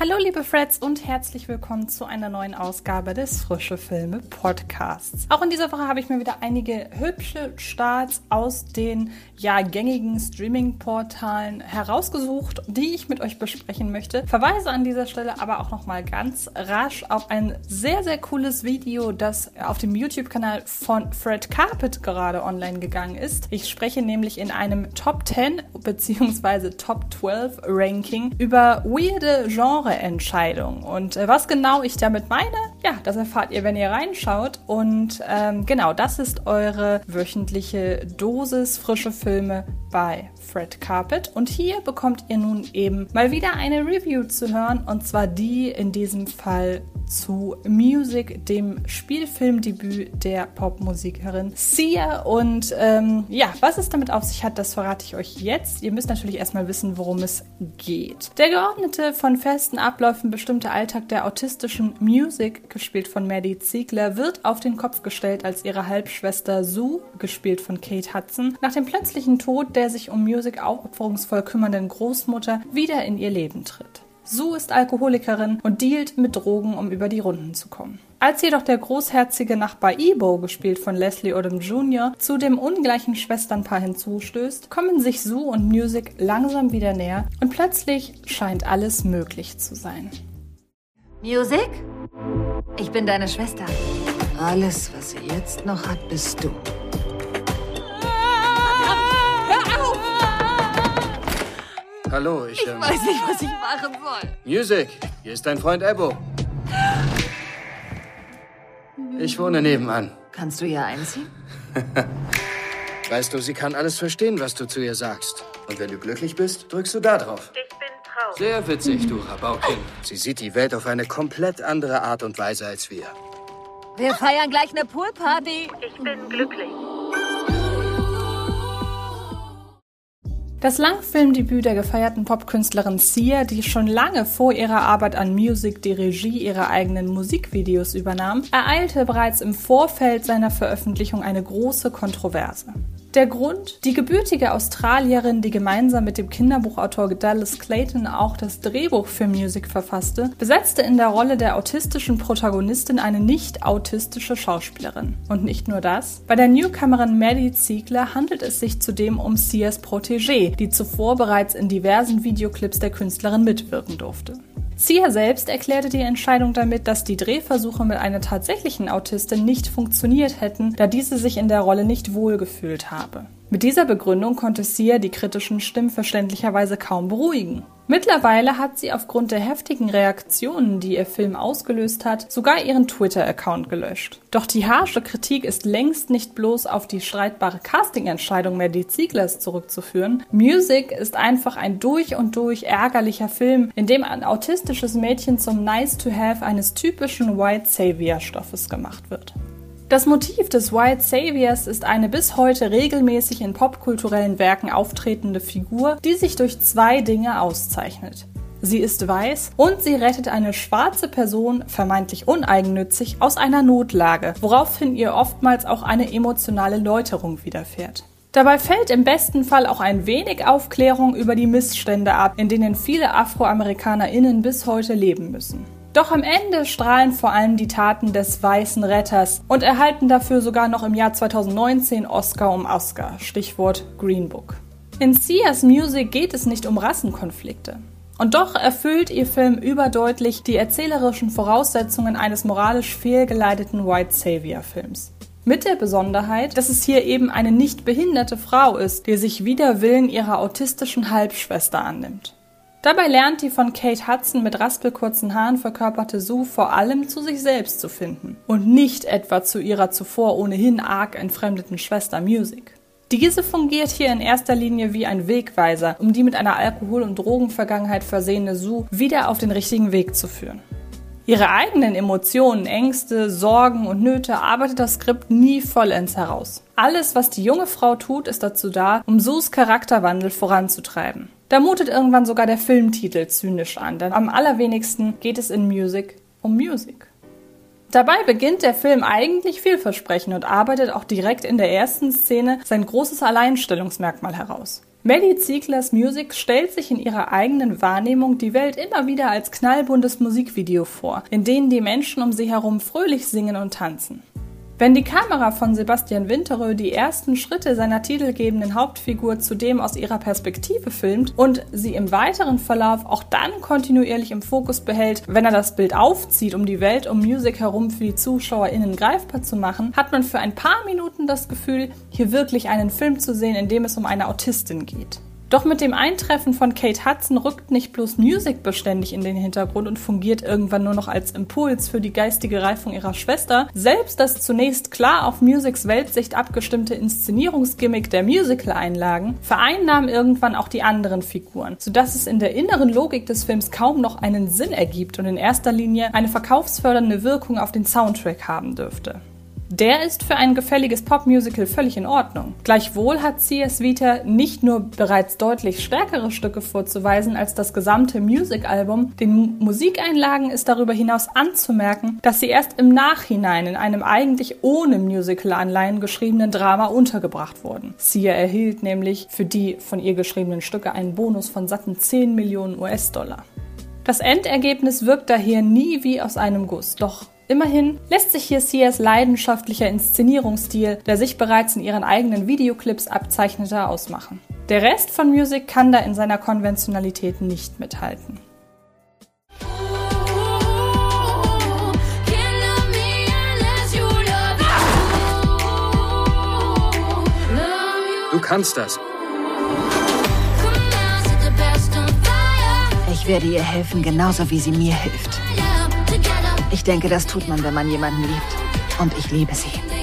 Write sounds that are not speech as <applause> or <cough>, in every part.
Hallo liebe Freds und herzlich willkommen zu einer neuen Ausgabe des Frische Filme Podcasts. Auch in dieser Woche habe ich mir wieder einige hübsche Starts aus den ja gängigen Streaming-Portalen herausgesucht, die ich mit euch besprechen möchte. Verweise an dieser Stelle aber auch noch mal ganz rasch auf ein sehr sehr cooles Video, das auf dem YouTube-Kanal von Fred Carpet gerade online gegangen ist. Ich spreche nämlich in einem Top 10 bzw. Top 12 Ranking über weirde Genres Genreentscheidung. Und äh, was genau ich damit meine, ja, das erfahrt ihr, wenn ihr reinschaut. Und ähm, genau, das ist eure wöchentliche Dosis frische Filme bei Fred Carpet. Und hier bekommt ihr nun eben mal wieder eine Review zu hören. Und zwar die in diesem Fall zu Music, dem Spielfilmdebüt der Popmusikerin Sia. Und ähm, ja, was es damit auf sich hat, das verrate ich euch jetzt. Ihr müsst natürlich erstmal wissen, worum es geht. Der geordnete, von festen Abläufen bestimmte Alltag der autistischen Music, gespielt von Maddie Ziegler, wird auf den Kopf gestellt, als ihre Halbschwester Sue, gespielt von Kate Hudson, nach dem plötzlichen Tod der sich um Music aufopferungsvoll kümmernden Großmutter wieder in ihr Leben tritt. Sue ist Alkoholikerin und dealt mit Drogen, um über die Runden zu kommen. Als jedoch der großherzige Nachbar Ebo, gespielt von Leslie Odom Jr., zu dem ungleichen Schwesternpaar hinzustößt, kommen sich Sue und Music langsam wieder näher und plötzlich scheint alles möglich zu sein. Music? Ich bin deine Schwester. Alles, was sie jetzt noch hat, bist du. Hallo, ich. Ich ähm, weiß nicht, was ich machen soll. Music, hier ist dein Freund Ebo. Ich wohne nebenan. Kannst du hier einziehen? <laughs> Weißt du, sie kann alles verstehen, was du zu ihr sagst. Und wenn du glücklich bist, drückst du da drauf. Ich bin traurig. Sehr witzig, du Rabaukin. Sie sieht die Welt auf eine komplett andere Art und Weise als wir. Wir feiern gleich eine Poolparty. Ich bin glücklich. Das Langfilmdebüt der gefeierten Popkünstlerin Sia, die schon lange vor ihrer Arbeit an Music die Regie ihrer eigenen Musikvideos übernahm, ereilte bereits im Vorfeld seiner Veröffentlichung eine große Kontroverse. Der Grund? Die gebürtige Australierin, die gemeinsam mit dem Kinderbuchautor Dallas Clayton auch das Drehbuch für Music verfasste, besetzte in der Rolle der autistischen Protagonistin eine nicht autistische Schauspielerin. Und nicht nur das. Bei der Newcomerin Maddie Ziegler handelt es sich zudem um Sias Protégé, die zuvor bereits in diversen Videoclips der Künstlerin mitwirken durfte. Sia selbst erklärte die Entscheidung damit, dass die Drehversuche mit einer tatsächlichen Autistin nicht funktioniert hätten, da diese sich in der Rolle nicht wohlgefühlt habe. Mit dieser Begründung konnte Sia die kritischen Stimmen verständlicherweise kaum beruhigen. Mittlerweile hat sie aufgrund der heftigen Reaktionen, die ihr Film ausgelöst hat, sogar ihren Twitter-Account gelöscht. Doch die harsche Kritik ist längst nicht bloß auf die streitbare Casting-Entscheidung Maddie Zieglers zurückzuführen. Music ist einfach ein durch und durch ärgerlicher Film, in dem ein autistisches Mädchen zum Nice-to-Have eines typischen White Savior-Stoffes gemacht wird. Das Motiv des White Saviors ist eine bis heute regelmäßig in popkulturellen Werken auftretende Figur, die sich durch zwei Dinge auszeichnet. Sie ist weiß und sie rettet eine schwarze Person, vermeintlich uneigennützig, aus einer Notlage, woraufhin ihr oftmals auch eine emotionale Läuterung widerfährt. Dabei fällt im besten Fall auch ein wenig Aufklärung über die Missstände ab, in denen viele AfroamerikanerInnen bis heute leben müssen. Doch am Ende strahlen vor allem die Taten des weißen Retters und erhalten dafür sogar noch im Jahr 2019 Oscar um Oscar, Stichwort Green Book. In Sias Music geht es nicht um Rassenkonflikte. Und doch erfüllt ihr Film überdeutlich die erzählerischen Voraussetzungen eines moralisch fehlgeleiteten White Savior Films. Mit der Besonderheit, dass es hier eben eine nicht behinderte Frau ist, die sich wider Willen ihrer autistischen Halbschwester annimmt. Dabei lernt die von Kate Hudson mit raspelkurzen Haaren verkörperte Sue vor allem zu sich selbst zu finden und nicht etwa zu ihrer zuvor ohnehin arg entfremdeten Schwester Music. Diese fungiert hier in erster Linie wie ein Wegweiser, um die mit einer Alkohol- und Drogenvergangenheit versehene Sue wieder auf den richtigen Weg zu führen. Ihre eigenen Emotionen, Ängste, Sorgen und Nöte arbeitet das Skript nie vollends heraus. Alles, was die junge Frau tut, ist dazu da, um Sus Charakterwandel voranzutreiben. Da mutet irgendwann sogar der Filmtitel zynisch an, denn am allerwenigsten geht es in Music um Music. Dabei beginnt der Film eigentlich vielversprechend und arbeitet auch direkt in der ersten Szene sein großes Alleinstellungsmerkmal heraus. Maddie Zieglers Music stellt sich in ihrer eigenen Wahrnehmung die Welt immer wieder als knallbuntes Musikvideo vor, in denen die Menschen um sie herum fröhlich singen und tanzen. Wenn die Kamera von Sebastian Winterö die ersten Schritte seiner titelgebenden Hauptfigur zudem aus ihrer Perspektive filmt und sie im weiteren Verlauf auch dann kontinuierlich im Fokus behält, wenn er das Bild aufzieht, um die Welt um Music herum für die ZuschauerInnen greifbar zu machen, hat man für ein paar Minuten das Gefühl, hier wirklich einen Film zu sehen, in dem es um eine Autistin geht. Doch mit dem Eintreffen von Kate Hudson rückt nicht bloß Music beständig in den Hintergrund und fungiert irgendwann nur noch als Impuls für die geistige Reifung ihrer Schwester. Selbst das zunächst klar auf Musics Weltsicht abgestimmte Inszenierungsgimmick der Musical-Einlagen vereinnahmen irgendwann auch die anderen Figuren, sodass es in der inneren Logik des Films kaum noch einen Sinn ergibt und in erster Linie eine verkaufsfördernde Wirkung auf den Soundtrack haben dürfte. Der ist für ein gefälliges Popmusical völlig in Ordnung. Gleichwohl hat C.S. Vita nicht nur bereits deutlich stärkere Stücke vorzuweisen als das gesamte Music-Album, den Musikeinlagen ist darüber hinaus anzumerken, dass sie erst im Nachhinein in einem eigentlich ohne Musical-Anleihen geschriebenen Drama untergebracht wurden. Sia erhielt nämlich für die von ihr geschriebenen Stücke einen Bonus von satten 10 Millionen US-Dollar. Das Endergebnis wirkt daher nie wie aus einem Guss, doch Immerhin lässt sich hier Sias leidenschaftlicher Inszenierungsstil, der sich bereits in ihren eigenen Videoclips abzeichnete, ausmachen. Der Rest von Music kann da in seiner Konventionalität nicht mithalten. Du kannst das. Ich werde ihr helfen, genauso wie sie mir hilft. Ich denke, das tut man, wenn man jemanden liebt. Und ich liebe sie.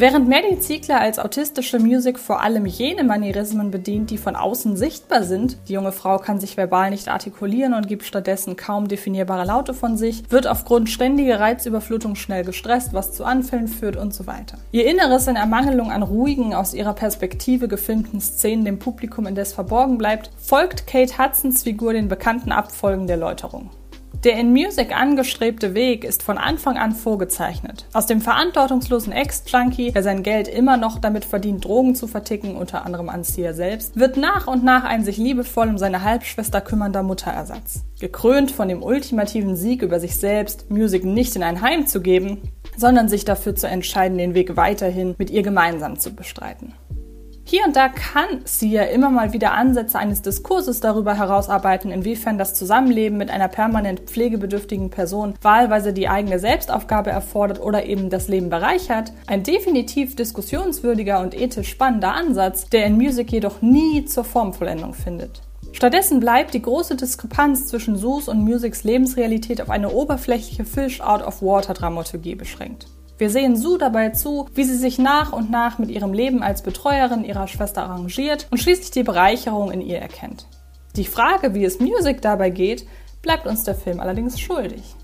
Während Maddie Ziegler als autistische Musik vor allem jene Manierismen bedient, die von außen sichtbar sind, die junge Frau kann sich verbal nicht artikulieren und gibt stattdessen kaum definierbare Laute von sich, wird aufgrund ständiger Reizüberflutung schnell gestresst, was zu Anfällen führt und so weiter. Ihr Inneres in Ermangelung an ruhigen, aus ihrer Perspektive gefilmten Szenen dem Publikum indes verborgen bleibt, folgt Kate Hudsons Figur den bekannten Abfolgen der Läuterung. Der in Music angestrebte Weg ist von Anfang an vorgezeichnet. Aus dem verantwortungslosen Ex-Junkie, der sein Geld immer noch damit verdient, Drogen zu verticken, unter anderem an Sia selbst, wird nach und nach ein sich liebevoll um seine Halbschwester kümmernder Mutterersatz. Gekrönt von dem ultimativen Sieg über sich selbst, Music nicht in ein Heim zu geben, sondern sich dafür zu entscheiden, den Weg weiterhin mit ihr gemeinsam zu bestreiten. Hier und da kann Sia immer mal wieder Ansätze eines Diskurses darüber herausarbeiten, inwiefern das Zusammenleben mit einer permanent pflegebedürftigen Person wahlweise die eigene Selbstaufgabe erfordert oder eben das Leben bereichert. Ein definitiv diskussionswürdiger und ethisch spannender Ansatz, der in Music jedoch nie zur Formvollendung findet. Stattdessen bleibt die große Diskrepanz zwischen Sus und Musics Lebensrealität auf eine oberflächliche Fish-out-of-water-Dramaturgie beschränkt. Wir sehen Sue dabei zu, wie sie sich nach und nach mit ihrem Leben als Betreuerin ihrer Schwester arrangiert und schließlich die Bereicherung in ihr erkennt. Die Frage, wie es Music dabei geht, bleibt uns der Film allerdings schuldig.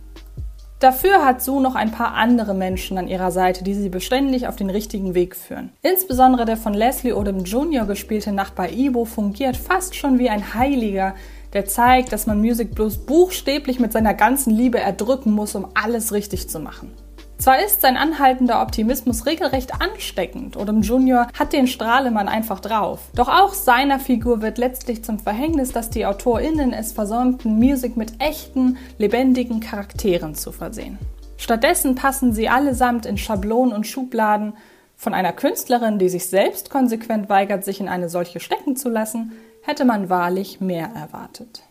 Dafür hat Sue noch ein paar andere Menschen an ihrer Seite, die sie beständig auf den richtigen Weg führen. Insbesondere der von Leslie Odom Jr. gespielte Nachbar Ibo fungiert fast schon wie ein Heiliger, der zeigt, dass man Music bloß buchstäblich mit seiner ganzen Liebe erdrücken muss, um alles richtig zu machen. Zwar ist sein anhaltender Optimismus regelrecht ansteckend, Odom Jr. hat den Strahlemann einfach drauf. Doch auch seiner Figur wird letztlich zum Verhängnis, dass die AutorInnen es versäumten, Musik mit echten, lebendigen Charakteren zu versehen. Stattdessen passen sie allesamt in Schablonen und Schubladen. Von einer Künstlerin, die sich selbst konsequent weigert, sich in eine solche stecken zu lassen, hätte man wahrlich mehr erwartet.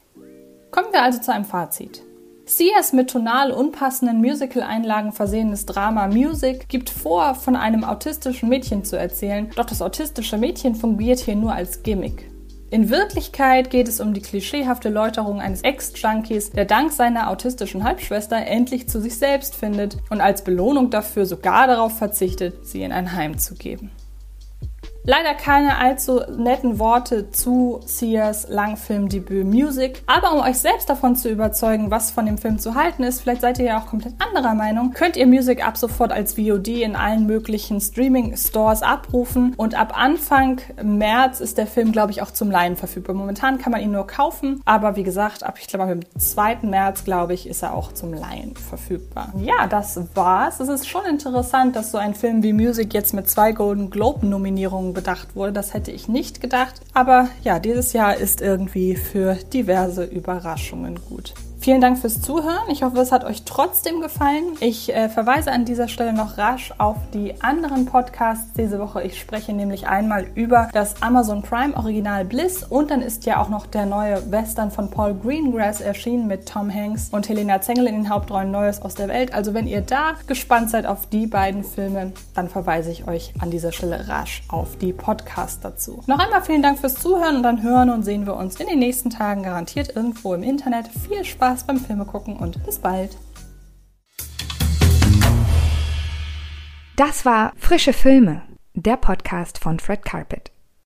Kommen wir also zu einem Fazit. Sias mit tonal unpassenden Musical-Einlagen versehenes Drama Music gibt vor, von einem autistischen Mädchen zu erzählen, doch das autistische Mädchen fungiert hier nur als Gimmick. In Wirklichkeit geht es um die klischeehafte Läuterung eines Ex-Junkies, der dank seiner autistischen Halbschwester endlich zu sich selbst findet und als Belohnung dafür sogar darauf verzichtet, sie in ein Heim zu geben. Leider keine allzu netten Worte zu Sears Langfilmdebüt Music. Aber um euch selbst davon zu überzeugen, was von dem Film zu halten ist, vielleicht seid ihr ja auch komplett anderer Meinung, könnt ihr Music ab sofort als VOD in allen möglichen Streaming-Stores abrufen. Und ab Anfang März ist der Film, glaube ich, auch zum Leihen verfügbar. Momentan kann man ihn nur kaufen, aber wie gesagt, ab ich glaube am 2. März, glaube ich, ist er auch zum Leihen verfügbar. Ja, das war's. Es ist schon interessant, dass so ein Film wie Music jetzt mit zwei Golden Globe-Nominierungen bedacht wurde. Das hätte ich nicht gedacht. Aber ja, dieses Jahr ist irgendwie für diverse Überraschungen gut. Vielen Dank fürs Zuhören. Ich hoffe, es hat euch trotzdem gefallen. Ich äh, verweise an dieser Stelle noch rasch auf die anderen Podcasts diese Woche. Ich spreche nämlich einmal über das Amazon Prime Original Bliss und dann ist ja auch noch der neue Western von Paul Greengrass erschienen mit Tom Hanks und Helena Zengel in den Hauptrollen Neues aus der Welt. Also wenn ihr da gespannt seid auf die beiden Filme, dann verweise ich euch an dieser Stelle rasch auf die Podcasts dazu. Noch einmal vielen Dank fürs Zuhören und dann hören und sehen wir uns in den nächsten Tagen garantiert irgendwo im Internet. Viel Spaß Spaß beim Filme gucken und bis bald. Das war Frische Filme, der Podcast von Fred Carpet.